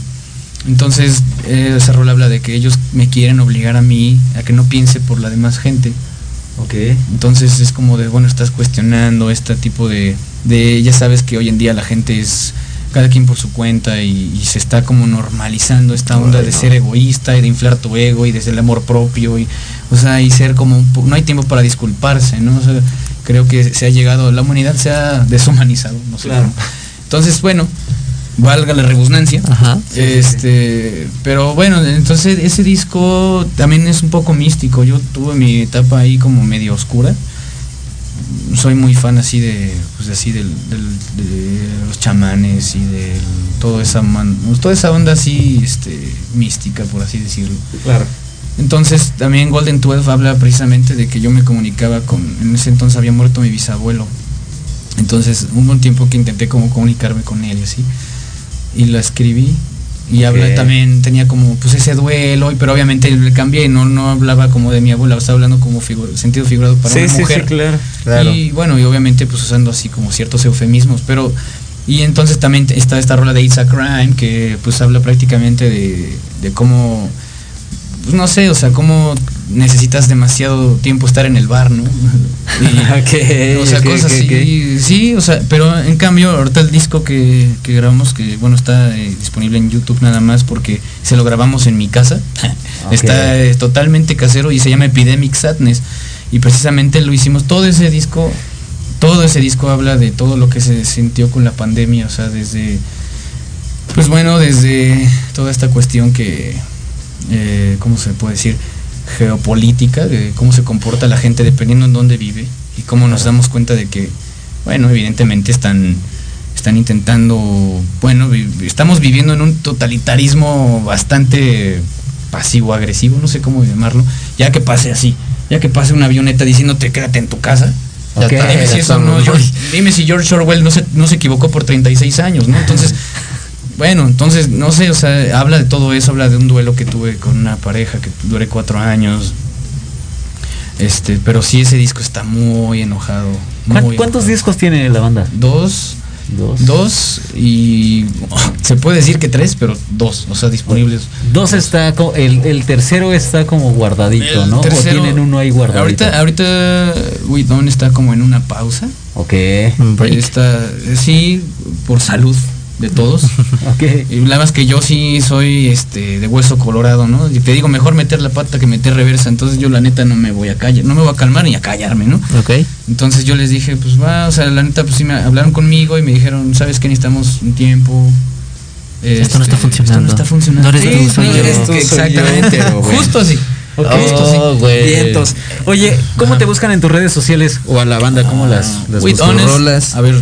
entonces, eh, esa rola habla de que ellos me quieren obligar a mí a que no piense por la demás gente. Ok. Entonces es como de, bueno, estás cuestionando este tipo de, de, ya sabes que hoy en día la gente es cada quien por su cuenta y, y se está como normalizando esta onda de ser egoísta y de inflar tu ego y desde el amor propio y, o sea, y ser como un no hay tiempo para disculparse, ¿no? O sea, creo que se ha llegado, la humanidad se ha deshumanizado, no sé. Claro. cómo. Entonces, bueno, valga la redundancia. Ajá. Este, pero bueno, entonces ese disco también es un poco místico. Yo tuve mi etapa ahí como medio oscura. Soy muy fan así de, pues así del, del- de los chamanes y de toda esa man- toda esa onda así, este, mística por así decirlo. Claro. Entonces también Golden 12 habla precisamente de que yo me comunicaba con, en ese entonces había muerto mi bisabuelo. Entonces hubo un tiempo que intenté como comunicarme con él y así. Y la escribí. Y habla también, tenía como pues ese duelo, pero obviamente le cambié, no, no hablaba como de mi abuela, estaba hablando como figu- sentido figurado para Sí, una sí, mujer. sí, claro. Claro. Y bueno, y obviamente pues usando así como ciertos eufemismos, pero y entonces también está esta rola de It's a Crime que pues habla prácticamente de, de cómo pues, no sé, o sea, cómo necesitas demasiado tiempo estar en el bar, ¿no? Ok, o sea, cosas así, sí, o sea, pero en cambio ahorita el disco que, que grabamos, que bueno, está eh, disponible en YouTube nada más porque se lo grabamos en mi casa, está eh, totalmente casero y se llama Epidemic Sadness y precisamente lo hicimos, todo ese disco, todo ese disco habla de todo lo que se sintió con la pandemia, o sea, desde, pues bueno, desde toda esta cuestión que, eh, ¿cómo se puede decir? Geopolítica, de cómo se comporta la gente dependiendo en dónde vive y cómo nos damos cuenta de que, bueno, evidentemente están, están intentando, bueno, vi- estamos viviendo en un totalitarismo bastante pasivo-agresivo, no sé cómo llamarlo, ya que pase así, ya que pase una avioneta diciéndote quédate en tu casa. Dime si, eso no-. George- dime si George Orwell no se, no se equivocó por 36 años, ¿no? Entonces, bueno, entonces, no sé, o sea, habla de todo eso, habla de un duelo que tuve con una pareja que duré cuatro años. Este, pero sí, ese disco está muy enojado. ¿Cuán- muy ¿Cuántos enojado. discos tiene la banda? Dos. Dos. Dos y se puede decir que tres, pero dos, o sea, disponibles. Dos está, el, el tercero está como guardadito, El ¿no? tercero- o tienen uno ahí guardadito. Ahorita, ahorita We Don't está como en una pausa. Ok. Está, sí, por salud de todos. Ok. Y la más que yo sí soy este de hueso colorado, ¿no? Y te digo, mejor meter la pata que meter reversa. Entonces yo la neta no me voy a callar, no me voy a calmar ni a callarme, ¿no? Ok. Entonces yo les dije, pues va, o sea, la neta, pues sí me hablaron conmigo y me dijeron, ¿sabes qué? Necesitamos un tiempo. Esto no está Este, funcionando. Esto no está funcionando. No eres tú, soy no yo. eres tú, Soy yo, exactamente. Justo así. Ok. Justo así. Oh, güey. Vientos. Oye, ¿cómo Ajá. te buscan en tus redes sociales o a la banda? ¿Cómo las, las? Honest, rolas. A ver,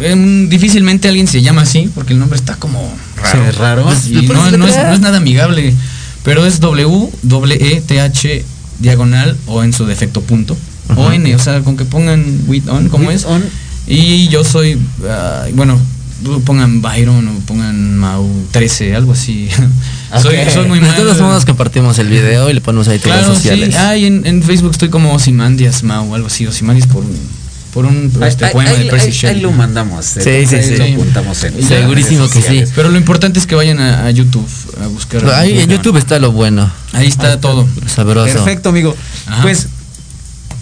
em, difícilmente alguien se llama así porque el nombre está como raro. Sí, raro. Pues, y ¿Le no, es, no es nada amigable, pero es W, doble E, T, H, diagonal o en su defecto punto. O N, o sea, con que pongan with on, ¿cómo With es? on. Y yo soy, ah, bueno, pongan Byron o pongan Mau 13, algo así. soy, Ok. soy muy De mal. todos modos compartimos el video y le ponemos ahí todas Claro, las sociales. sí. Ah, y en, en Facebook estoy como Osimandias Mau, algo así. Osimandias por por un este, poema ahí- de Percy ahí- Shelley. ahí lo mandamos. Sí, eh, sí, ahí sí. Lo apuntamos en Ya, Segurísimo que sí. Pero lo importante es que vayan a, a YouTube a buscar. Pero ahí en YouTube está lo bueno. Ahí está todo. Sabroso. Perfecto, amigo. Ajá. Pues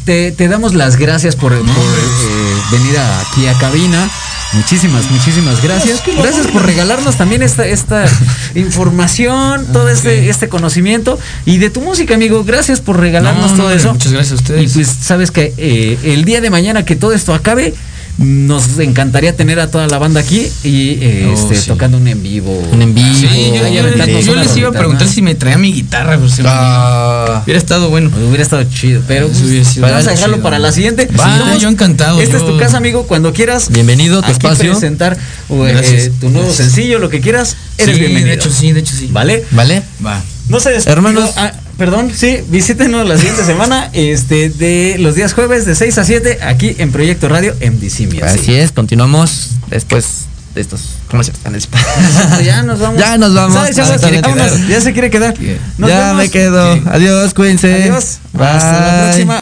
te, te damos las gracias por, por, eh, venir a- aquí a cabina. Muchísimas, muchísimas gracias. Gracias por regalarnos también esta, esta información, todo este, este conocimiento. Y de tu música, amigo, gracias por regalarnos No, no, todo eso. Muchas gracias a Y ustedes. pues sabes que eh, el día de mañana que todo esto acabe, nos encantaría tener a toda la banda aquí y eh, Oh, este, sí. tocando un en vivo. Un en vivo. Sí, yo, yo- aventándonos yo les iba a preguntar si me traía mi guitarra. Pues, Ah. Hubiera estado bueno. Pues hubiera estado chido, pero pues, sido vamos a chido. dejarlo para la siguiente. Va, Somos- yo encantado, Esta yo- es tu casa, amigo. Cuando quieras. Bienvenido a tu espacio. presentar eh, tu nuevo Gracias. sencillo, lo que quieras. Eres Sí, bienvenido. De hecho, sí, de hecho, sí. ¿Vale? ¿Vale? Va. No se Hermanos. ah, perdón, sí, visítenos la siguiente semana, este, de los días jueves de 6 a 7, aquí en Proyecto Radio MDC Music. Así es, continuamos después de estos comerciales. Ya nos vamos. Ya nos vamos. ¿Sabes, chavos? Ah, quiere Vámonos, quedar. ya se quiere quedar. Nos ya vemos. me quedo. Adiós, cuídense. Adiós. Bye. Hasta la próxima.